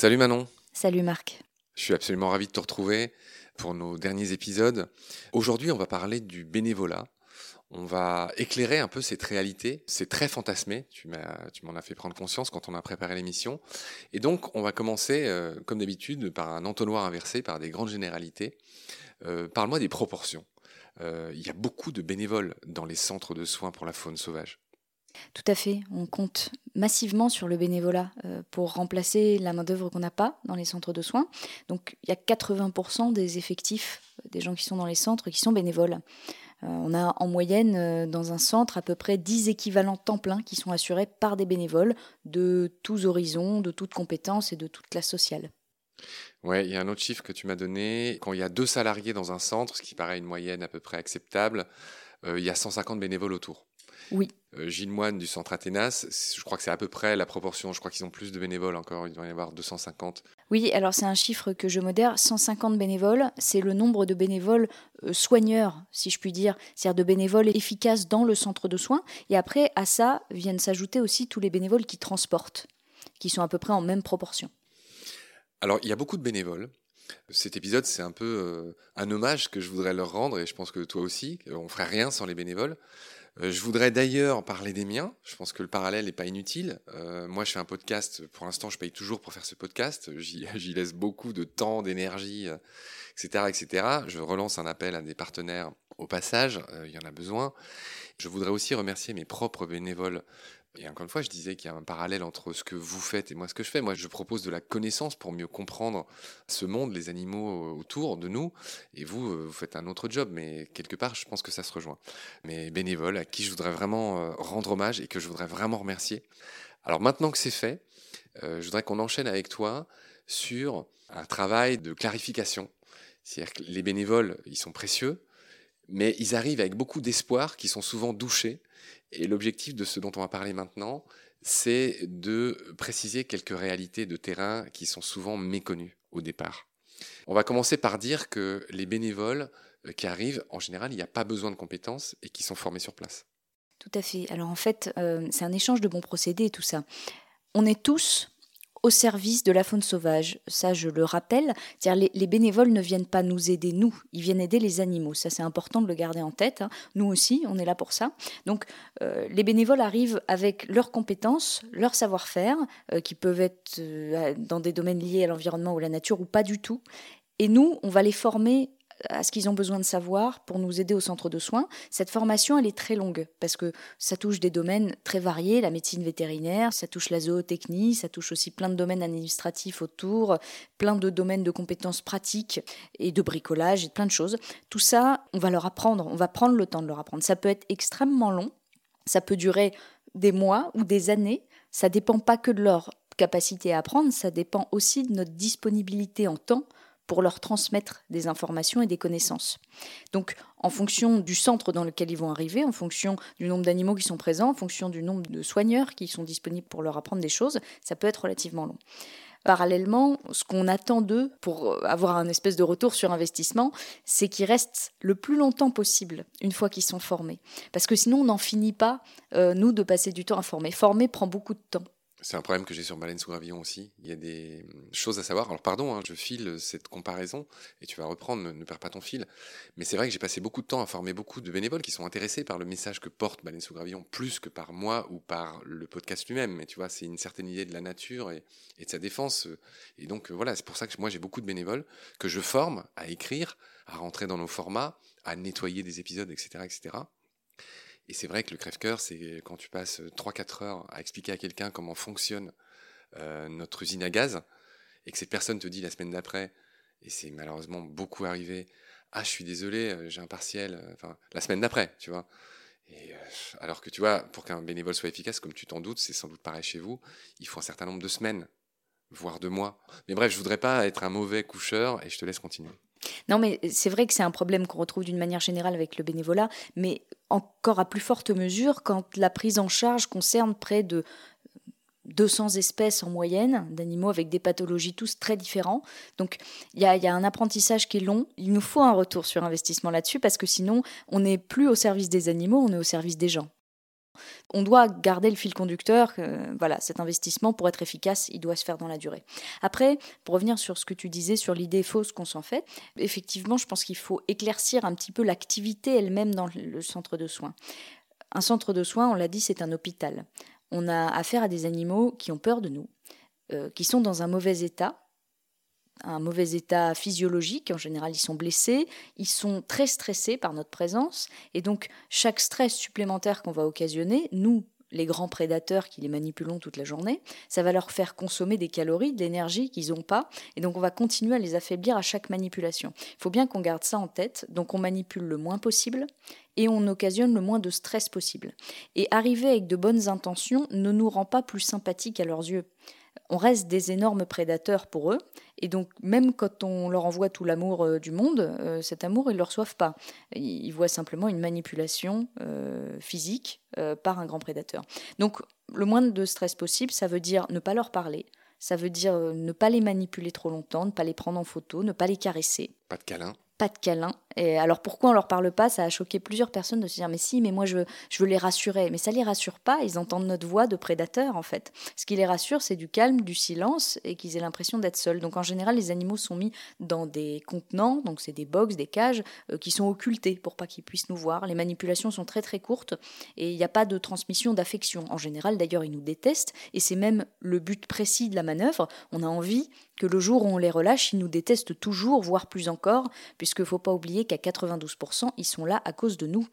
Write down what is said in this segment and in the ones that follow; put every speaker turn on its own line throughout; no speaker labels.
Salut Manon.
Salut Marc.
Je suis absolument ravi de te retrouver pour nos derniers épisodes. Aujourd'hui, on va parler du bénévolat. On va éclairer un peu cette réalité. C'est très fantasmé. Tu m'en as, fait prendre conscience quand on a préparé l'émission. Et donc, on va commencer, euh, comme d'habitude, par un entonnoir inversé, par des grandes généralités. Euh, parle-moi des proportions. Euh, il y a beaucoup de bénévoles dans les centres de soins pour la faune sauvage.
Tout à fait. On compte massivement sur le bénévolat euh, pour remplacer la main-d'œuvre qu'on n'a pas dans les centres de soins. Donc, il y a 80% des effectifs euh, des gens qui sont dans les centres qui sont bénévoles. Euh, on a en moyenne dans un centre à peu près 10 équivalents temps plein qui sont assurés par des bénévoles de tous horizons, de toutes compétences et de toute classe sociale.
Ouais, il y a un autre chiffre que tu m'as donné. Quand il y a deux salariés dans un centre, ce qui paraît une moyenne à peu près acceptable, il y a 150 bénévoles autour.
Oui.
Euh, Gilles Moine du centre Athénas, je crois que c'est à peu près la proportion. Je crois qu'ils ont plus de bénévoles encore. Il doit y avoir 250.
Oui, alors c'est un chiffre que je modère. 150 bénévoles, c'est le nombre de bénévoles euh, soigneurs, si je puis dire, c'est-à-dire de bénévoles efficaces dans le centre de soins. Et après, à ça viennent s'ajouter aussi tous les bénévoles qui transportent, qui sont à peu près en même proportion.
Alors, il y a beaucoup de bénévoles. Cet épisode, c'est un peu euh, un hommage que je voudrais leur rendre, et je pense que toi aussi. On ferait rien sans les bénévoles. Euh, je voudrais d'ailleurs parler des miens. Je pense que le parallèle n'est pas inutile. Euh, moi, je fais un podcast. Pour l'instant, je paye toujours pour faire ce podcast. J'y laisse beaucoup de temps, d'énergie, etc., etc. Je relance un appel à des partenaires au passage. il y en a besoin. Je voudrais aussi remercier mes propres bénévoles et encore une fois, je disais qu'il y a un parallèle entre ce que vous faites et moi ce que je fais. Moi, je propose de la connaissance pour mieux comprendre ce monde, les animaux autour de nous. Et vous, euh, vous faites un autre job, mais quelque part, je pense que ça se rejoint. Mais bénévoles, à qui je voudrais vraiment euh, rendre hommage et que je voudrais vraiment remercier. Alors maintenant que c'est fait, euh, je voudrais qu'on enchaîne avec toi sur un travail de clarification. C'est-à-dire que les bénévoles, ils sont précieux, mais ils arrivent avec beaucoup d'espoir, qui sont souvent douchés et l'objectif de ce dont on va parler maintenant, c'est de préciser quelques réalités de terrain qui sont souvent méconnues au départ. On va commencer par dire que les bénévoles euh, qui arrivent, en général, il n'y a pas besoin de compétences et qui sont formés sur place.
Tout à fait. Alors en fait, euh, c'est un échange de bons procédés tout ça. On est tous au service de la faune sauvage. Ça, je le rappelle. Les, les, bénévoles ne viennent pas nous aider, nous. Ils viennent aider les animaux. Ça, c'est important de le garder en tête. Hein. Nous aussi, on est là pour ça. Donc, euh, les bénévoles arrivent avec leurs compétences, leur savoir-faire, euh, qui peuvent être euh, dans des domaines liés à l'environnement ou à la nature ou pas du tout. Et nous, on va les former à ce qu'ils ont besoin de savoir pour nous aider au centre de soins. Cette formation, elle est très longue parce que ça touche des domaines très variés, la médecine vétérinaire, ça touche la zootechnie, ça touche aussi plein de domaines administratifs autour, plein de domaines de compétences pratiques et de bricolage et plein de choses. Tout ça, on va leur apprendre, on va prendre le temps de leur apprendre. Ça peut être extrêmement long, ça peut durer des mois ou des années, ça dépend pas que de leur capacité à apprendre, ça dépend aussi de notre disponibilité en temps pour leur transmettre des informations et des connaissances. Donc, en fonction du centre dans lequel ils vont arriver, en fonction du nombre d'animaux qui sont présents, en fonction du nombre de soigneurs qui sont disponibles pour leur apprendre des choses, ça peut être relativement long. Parallèlement, ce qu'on attend d'eux pour avoir un espèce de retour sur investissement, c'est qu'ils restent le plus longtemps possible une fois qu'ils sont formés. Parce que sinon, on n'en finit pas, euh, nous, de passer du temps à former. Former prend beaucoup de temps.
C'est un problème que j'ai sur Baleine sous gravillon aussi. Il y a des choses à savoir. Alors pardon, hein, je file cette comparaison et tu vas reprendre, ne, perds pas ton fil. Mais c'est vrai que j'ai passé beaucoup de temps à former beaucoup de bénévoles qui sont intéressés par le message que porte Baleine sous gravillon, plus que par moi ou par le podcast lui-même. Mais tu vois, c'est une certaine idée de la nature et, de sa défense. Et donc voilà, c'est pour ça que moi j'ai beaucoup de bénévoles que je forme à écrire, à rentrer dans nos formats, à nettoyer des épisodes, etc., etc. Et c'est vrai que le crève-cœur, c'est quand tu passes 3-4 heures à expliquer à quelqu'un comment fonctionne euh, notre usine à gaz, et que cette personne te dit la semaine d'après, et c'est malheureusement beaucoup arrivé, ah je suis désolé, euh, j'ai un partiel, euh, enfin la semaine d'après, tu vois. Alors que tu vois, pour qu'un bénévole soit efficace, comme tu t'en doutes, c'est sans doute pareil chez vous, il faut un certain nombre de semaines, voire de mois. Mais bref, je voudrais pas être un mauvais coucheur, et je te laisse continuer.
Non, mais c'est vrai que c'est un problème qu'on retrouve d'une manière générale avec le bénévolat, mais encore à plus forte mesure quand la prise en charge concerne près de 200 espèces en moyenne d'animaux avec des pathologies tous très différents. Donc il y, y a, un apprentissage qui est long. Il nous faut un retour sur investissement là-dessus parce que sinon on n'est plus au service des animaux, on est au service des gens. On doit garder le fil conducteur. voilà, cet investissement, pour être efficace, il doit se faire dans la durée. Après, pour revenir sur ce que tu disais sur l'idée fausse qu'on s'en fait, effectivement, je pense qu'il faut éclaircir un petit peu l'activité elle-même dans le centre de soins. Un centre de soins, on l'a dit, c'est un hôpital. On a affaire à des animaux qui ont peur de nous, euh, qui sont dans un mauvais état, un mauvais état physiologique, en général ils sont blessés, ils sont très stressés par notre présence, et donc chaque stress supplémentaire qu'on va occasionner, nous, les grands prédateurs qui les manipulons toute la journée, ça va leur faire consommer des calories, de l'énergie qu'ils n'ont pas, et donc on va continuer à les affaiblir à chaque manipulation. Il faut bien qu'on garde ça en tête, donc on manipule le moins possible et on occasionne le moins de stress possible. Et arriver avec de bonnes intentions ne nous rend pas plus sympathiques à leurs yeux on reste des énormes prédateurs pour eux. Et donc, même quand on leur envoie tout l'amour euh, du monde, euh, cet amour, ils ne le reçoivent pas. Ils, voient simplement une manipulation euh, physique par un grand prédateur. Donc, le moins de stress possible, ça veut dire ne pas leur parler. Ça veut dire ne pas les manipuler trop longtemps, ne pas les prendre en photo, ne pas les caresser.
Pas de câlin
pas de câlin. Et alors pourquoi on leur parle pas? Ça a choqué plusieurs personnes de se dire mais si, mais moi je veux, les rassurer. Mais ça les rassure pas. Ils entendent notre voix de prédateur en fait. Ce qui les rassure, c'est du calme, du silence et qu'ils aient l'impression d'être seuls. Donc en général, les animaux sont mis dans des contenants, donc c'est des box, des cages euh, qui sont occultés pour pas qu'ils puissent nous voir. Les manipulations sont très très courtes et il n'y a pas de transmission d'affection. En général, d'ailleurs, ils nous détestent et c'est même le but précis de la manœuvre. On a envie que le jour où on les relâche, ils nous détestent toujours, voire plus encore, puisqu'il ne faut pas oublier qu'à 92%, ils sont là à cause de nous.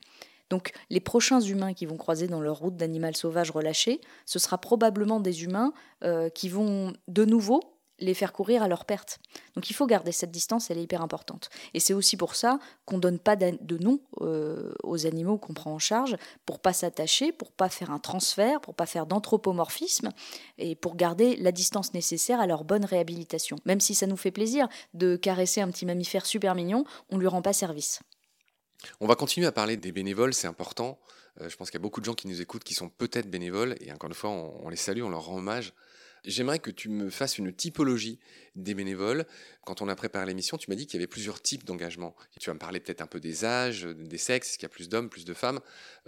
Donc les prochains humains qui vont croiser dans leur route d'animal sauvage relâché, ce sera probablement des humains euh, qui vont de nouveau les faire courir à leur perte. Donc il faut garder cette distance, elle est hyper importante. Et c'est aussi pour ça qu'on ne donne pas de nom euh, aux animaux qu'on prend en charge, pour pas s'attacher, pour pas faire un transfert, pour pas faire d'anthropomorphisme, et pour garder la distance nécessaire à leur bonne réhabilitation. Même si ça nous fait plaisir de caresser un petit mammifère super mignon, on lui rend pas service.
On va continuer à parler des bénévoles, c'est important. Euh, je pense qu'il y a beaucoup de gens qui nous écoutent qui sont peut-être bénévoles, et encore une fois, on les salue, on leur rend hommage. J'aimerais que tu me fasses une typologie des bénévoles. Quand on a préparé l'émission, tu m'as dit qu'il y avait plusieurs types d'engagement. Tu vas me parler peut-être un peu des âges, des sexes, est-ce qu'il y a plus d'hommes, plus de femmes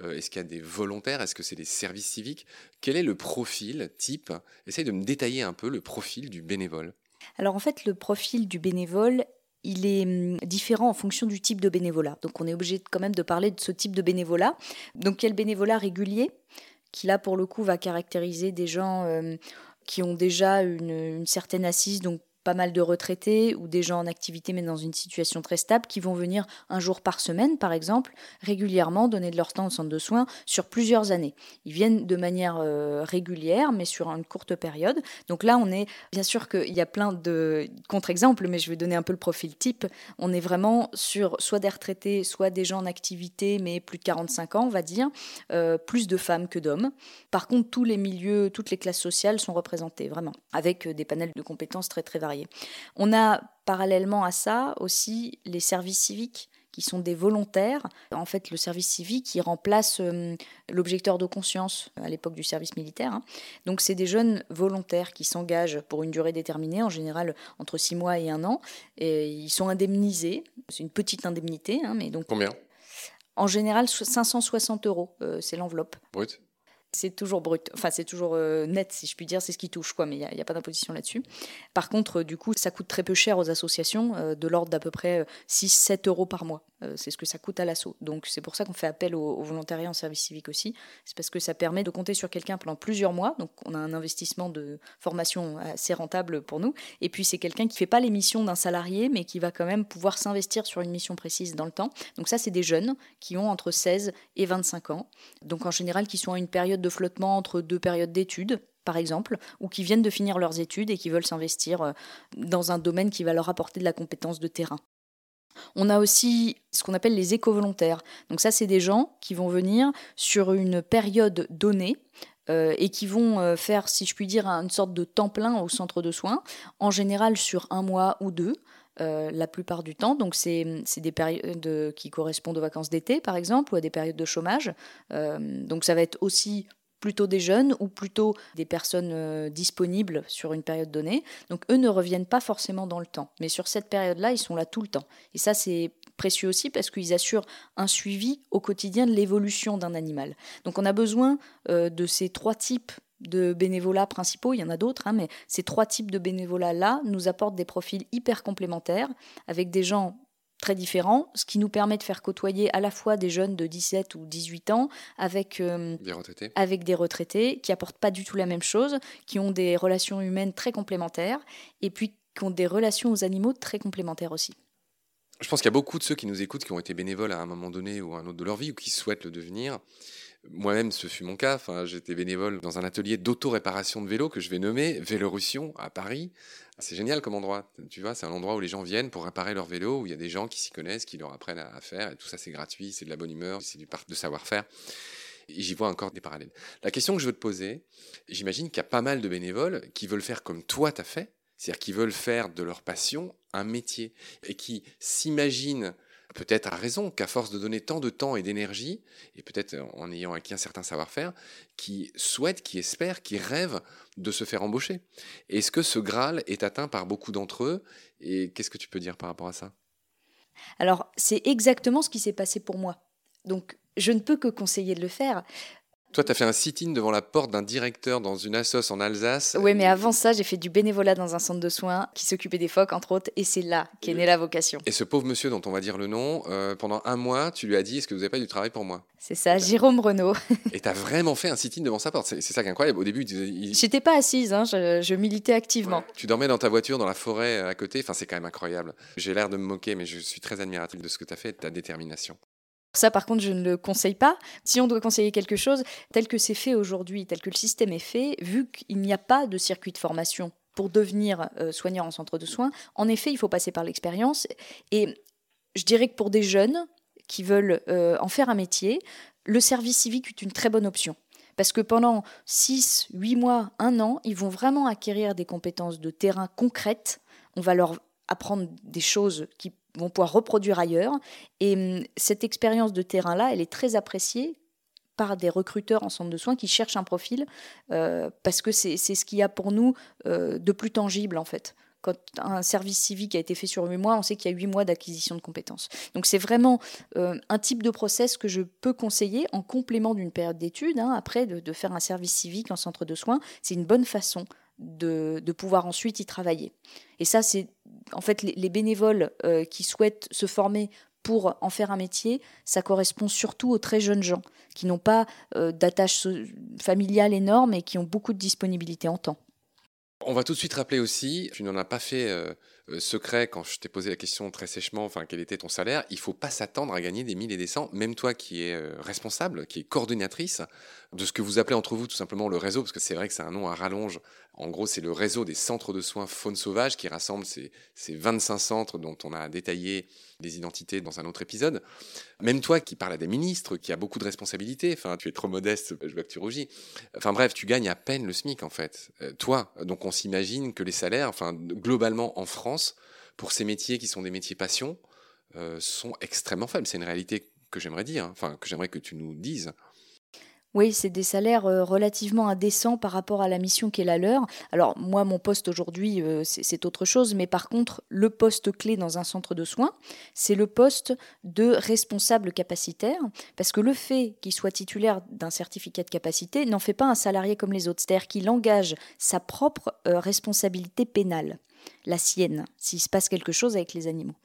euh, Est-ce qu'il y a des volontaires Est-ce que c'est des services civiques? Quel est le profil type? Essaye de me détailler un peu le profil du bénévole.
Alors en fait, le profil du bénévole, il est hum, différent en fonction du type de bénévolat. Donc on est obligé quand même de parler de ce type de bénévolat. Donc le bénévolat régulier, qui là pour le coup va caractériser des gens euh, qui ont déjà une, certaine assise, donc pas mal de retraités ou des gens en activité mais dans une situation très stable qui vont venir un jour par semaine, par exemple, régulièrement donner de leur temps au centre de soins sur plusieurs années. Ils viennent de manière euh, régulière mais sur une courte période. Donc là, on est bien sûr qu'il y a plein de contre-exemples, mais je vais donner un peu le profil type. On est vraiment sur soit des retraités, soit des gens en activité mais plus de 45 ans, on va dire, euh, plus de femmes que d'hommes. Par contre, tous les milieux, toutes les classes sociales sont représentées vraiment, avec euh, des panels de compétences très très variés. On a parallèlement à ça aussi les services civiques qui sont des volontaires. En fait, le service civique, qui remplace euh, l'objecteur de conscience à l'époque du service militaire. Hein. Donc, c'est des jeunes volontaires qui s'engagent pour une durée déterminée, en général entre six mois et un an. Et ils sont indemnisés. C'est une petite indemnité. Hein, mais donc,
Combien?
En général, 560 euros, euh, c'est l'enveloppe.
Brut?
C'est toujours brut, enfin c'est toujours euh, net si je puis dire, c'est ce qui touche quoi, mais il n'y a, pas d'imposition là-dessus. Par contre, du coup, ça coûte très peu cher aux associations, euh, de l'ordre d'à peu près 6-7 euh, euros par mois. c'est ce que ça coûte à l'assaut. Donc c'est pour ça qu'on fait appel au, volontariat en service civique aussi. C'est parce que ça permet de compter sur quelqu'un pendant plusieurs mois. Donc on a un investissement de formation assez rentable pour nous. Et puis c'est quelqu'un qui fait pas les missions d'un salarié, mais qui va quand même pouvoir s'investir sur une mission précise dans le temps. Donc ça, c'est des jeunes qui ont entre 16 et 25 ans. Donc en général, qui sont à une période de flottement entre deux périodes d'études, par exemple, ou qui viennent de finir leurs études et qui veulent s'investir euh, dans un domaine qui va leur apporter de la compétence de terrain. On a aussi ce qu'on appelle les éco-volontaires. Donc ça, c'est des gens qui vont venir sur une période donnée euh, et qui vont euh, faire, si je puis dire, une sorte de temps plein au centre de soins, en général sur un mois ou deux. La plupart du temps. Donc, c'est des périodes qui correspondent aux vacances d'été, par exemple, ou à des périodes de chômage. donc, ça va être aussi plutôt des jeunes ou plutôt des personnes euh, disponibles sur une période donnée. Donc eux ne reviennent pas forcément dans le temps. Mais sur cette période-là, ils sont là tout le temps. Et ça, c'est précieux aussi parce qu'ils assurent un suivi au quotidien de l'évolution d'un animal. Donc on a besoin euh, de ces trois types de bénévolat principaux, il y en a d'autres, hein, mais ces trois types de bénévolat-là nous apportent des profils hyper complémentaires, avec des gens très différents, ce qui nous permet de faire côtoyer à la fois des jeunes de 17 ou 18 ans avec,
euh, des, retraités.
avec des retraités qui apportent pas du tout la même chose, qui ont des relations humaines très complémentaires et puis qui ont des relations aux animaux très complémentaires aussi.
Je pense qu'il y a beaucoup de ceux qui nous écoutent qui ont été bénévoles à un moment donné ou à un autre de leur vie ou qui souhaitent le devenir. Moi-même, ce fut mon cas. Enfin, j'étais bénévole dans un atelier d'auto-réparation de vélos que je vais nommer Vélorussion à Paris. C'est génial comme endroit. Tu vois, c'est un endroit où les gens viennent pour réparer leur vélo, où il y a des gens qui s'y connaissent, qui leur apprennent à faire. Et tout ça, c'est gratuit, c'est de la bonne humeur, c'est du parc de savoir-faire. Et j'y vois encore des parallèles. La question que je veux te poser, j'imagine qu'il y a pas mal de bénévoles qui veulent faire comme toi t'as fait, c'est-à-dire qui veulent faire de leur passion un métier et qui s'imaginent peut-être à raison qu'à force de donner tant de temps et d'énergie, et peut-être en ayant acquis un certain savoir-faire, qui souhaitent, qui espèrent, qui rêvent de se faire embaucher. Est-ce que ce Graal est atteint par beaucoup d'entre eux? Et qu'est-ce que tu peux dire par rapport à ça?
Alors, c'est exactement ce qui s'est passé pour moi. Donc, je ne peux que conseiller de le faire.
Toi, tu as fait un sit-in devant la porte d'un directeur dans une assoce en Alsace.
Oui, mais avant ça, j'ai fait du bénévolat dans un centre de soins qui s'occupait des phoques, entre autres, et c'est là qu'est née la vocation.
Et ce pauvre monsieur dont on va dire le nom, euh, pendant un mois, tu lui as dit Est-ce que vous n'avez pas du travail pour moi?
C'est ça, Jérôme Renault.
et tu as vraiment fait un sit-in devant sa porte. C'est ça qui est incroyable. Au début,
il... j'étais pas assise, hein, je, militais activement.
Tu dormais dans ta voiture, dans la forêt à côté? Enfin, c'est quand même incroyable. J'ai l'air de me moquer, mais je suis très admiratif de ce que tu as fait, de ta détermination.
Ça, par contre, je ne le conseille pas. Si on doit conseiller quelque chose, tel que c'est fait aujourd'hui, tel que le système est fait, vu qu'il n'y a pas de circuit de formation pour devenir euh, soignant en centre de soins, en effet, il faut passer par l'expérience. Et je dirais que pour des jeunes qui veulent euh, en faire un métier, le service civique est une très bonne option. Parce que pendant 6, 8 mois, 1 an, ils vont vraiment acquérir des compétences de terrain concrètes. On va leur apprendre des choses qui vont pouvoir reproduire ailleurs. Et hum, cette expérience de terrain-là, elle est très appréciée par des recruteurs en centre de soins qui cherchent un profil, euh, parce que c'est ce qu'il y a pour nous euh, de plus tangible en fait. Quand un service civique a été fait sur huit mois, on sait qu'il y a huit mois d'acquisition de compétences. Donc c'est vraiment euh, un type de process que je peux conseiller en complément d'une période d'études. Hein, après, de, de, faire un service civique en centre de soins, c'est une bonne façon de, pouvoir ensuite y travailler. Et ça, c'est en fait les, bénévoles euh, qui souhaitent se former pour en faire un métier, ça correspond surtout aux très jeunes gens qui n'ont pas euh, d'attache familiale énorme et qui ont beaucoup de disponibilité en temps.
On va tout de suite rappeler aussi, tu n'en as pas fait euh, secret quand je t'ai posé la question très sèchement, enfin quel était ton salaire. Il faut pas s'attendre à gagner des 1000 et des cents, même toi qui es responsable, qui est coordinatrice de ce que vous appelez entre vous tout simplement le réseau, parce que c'est vrai que c'est un nom à rallonge en gros, c'est le réseau des centres de soins faune sauvage qui rassemble ces, 25 centres dont on a détaillé les identités dans un autre épisode. Même toi qui parles à des ministres, qui a beaucoup de responsabilités, enfin, tu es trop modeste, je vois que tu rougis. Enfin bref, tu gagnes à peine le SMIC en fait. Euh, toi, donc on s'imagine que les salaires, enfin, globalement en France, pour ces métiers qui sont des métiers passion, euh, sont extrêmement faibles. C'est une réalité que j'aimerais dire, hein. enfin, que j'aimerais que tu nous dises.
Oui, c'est des salaires euh, relativement indécents par rapport à la mission qui est la leur. Alors moi, mon poste aujourd'hui, euh, c'est autre chose, mais par contre, le poste clé dans un centre de soins, c'est le poste de responsable capacitaire, parce que le fait qu'il soit titulaire d'un certificat de capacité n'en fait pas un salarié comme les autres, c'est-à-dire qu'il engage sa propre euh, responsabilité pénale la sienne, s'il se passe quelque chose avec les animaux.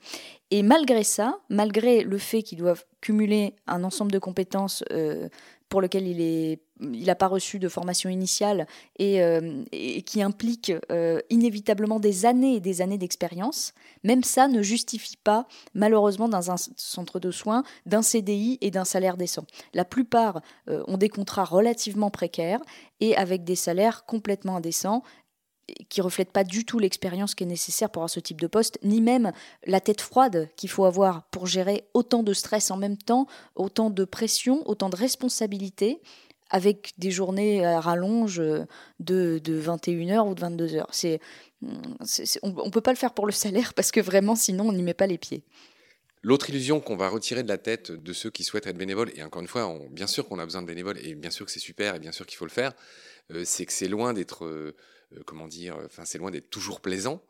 Et malgré ça, malgré le fait qu'ils doivent cumuler un ensemble de compétences pour lequel il n'a pas reçu de formation initiale et, euh, qui implique euh, inévitablement des années et des années d'expérience, même ça ne justifie pas, malheureusement, dans un centre de soins, d'un CDI et d'un salaire décent. La plupart euh, ont des contrats relativement précaires et avec des salaires complètement indécents qui reflète pas du tout l'expérience qui est nécessaire pour avoir ce type de poste, ni même la tête froide qu'il faut avoir pour gérer autant de stress en même temps, autant de pression, autant de responsabilités, avec des journées à rallonge de, de 21h ou de 22h. C'est, on ne peut pas le faire pour le salaire parce que vraiment, sinon, on n'y met pas les pieds.
L'autre illusion qu'on va retirer de la tête de ceux qui souhaitent être bénévoles, et encore une fois, bien sûr qu'on a besoin de bénévoles, et bien sûr que c'est super, et bien sûr qu'il faut le faire, euh, c'est que c'est loin d'être... Euh, comment dire, enfin c'est loin d'être toujours plaisant.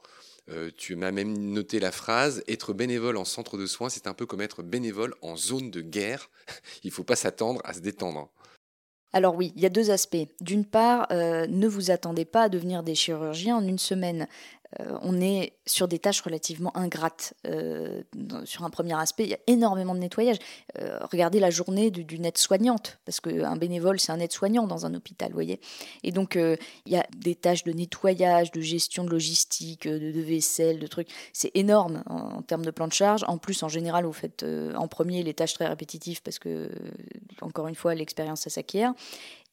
Euh, tu m'as même noté la phrase Être bénévole en centre de soins, c'est un peu comme être bénévole en zone de guerre. Il ne faut pas s'attendre à se détendre.
Alors oui, il y a deux aspects. D'une part, euh, ne vous attendez pas à devenir des chirurgiens en une semaine. Euh, on est sur des tâches relativement ingrates. Euh, sur un premier aspect, il y a énormément de nettoyage. Euh, regardez la journée du, du soignante parce qu'un bénévole, c'est un aide-soignant dans un hôpital, vous voyez. Et donc, il y a des tâches de nettoyage, de gestion de logistique, de, vaisselle, de trucs. C'est énorme en, termes de plan de charge. En plus, en général, vous faites en premier les tâches très répétitives parce que, encore une fois, l'expérience, ça s'acquiert.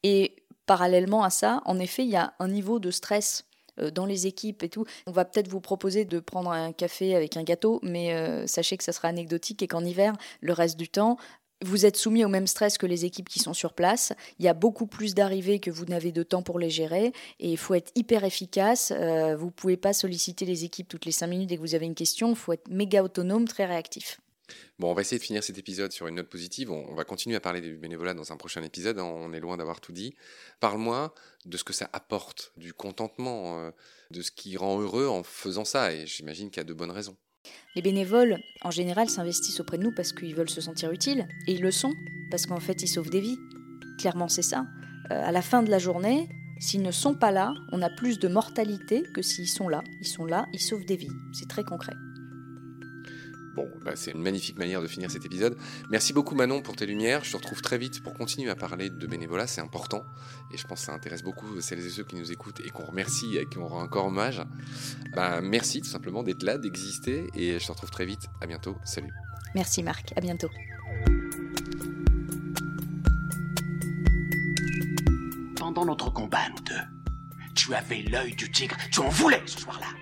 Et parallèlement à ça, en effet, il y a un niveau de stress dans les équipes et tout. On va peut-être vous proposer de prendre un café avec un gâteau, mais euh, sachez que ça sera anecdotique et qu'en hiver, le reste du temps, vous êtes soumis au même stress que les équipes qui sont sur place. Il y a beaucoup plus d'arrivées que vous n'avez de temps pour les gérer et il faut être hyper efficace. Euh, vous ne pouvez pas solliciter les équipes toutes les cinq minutes dès que vous avez une question. Il faut être méga autonome, très réactif.
Bon, on va essayer de finir cet épisode sur une note positive. On, va continuer à parler du bénévolat dans un prochain épisode. Hein. On est loin d'avoir tout dit. Parle-moi de ce que ça apporte, du contentement, euh, de ce qui rend heureux en faisant ça. Et j'imagine qu'il y a de bonnes raisons.
Les bénévoles, en général, s'investissent auprès de nous parce qu'ils veulent se sentir utiles. Et ils le sont, parce qu'en fait, ils sauvent des vies. Clairement, c'est ça. Euh, à la fin de la journée, s'ils ne sont pas là, on a plus de mortalité que s'ils sont là. Ils sont là, ils sauvent des vies. C'est très concret.
Bon, bah, c'est une magnifique manière de finir cet épisode. Merci beaucoup Manon pour tes lumières. Je te retrouve très vite pour continuer à parler de bénévolat, c'est important. Et je pense que ça intéresse beaucoup celles et ceux qui nous écoutent et qu'on remercie et qui on rend encore hommage. Bah, merci tout simplement d'être là, d'exister. Et je te retrouve très vite. À bientôt. Salut.
Merci Marc. À bientôt.
Pendant notre combat, nous deux, tu avais l'œil du tigre. Tu en voulais ce soir-là.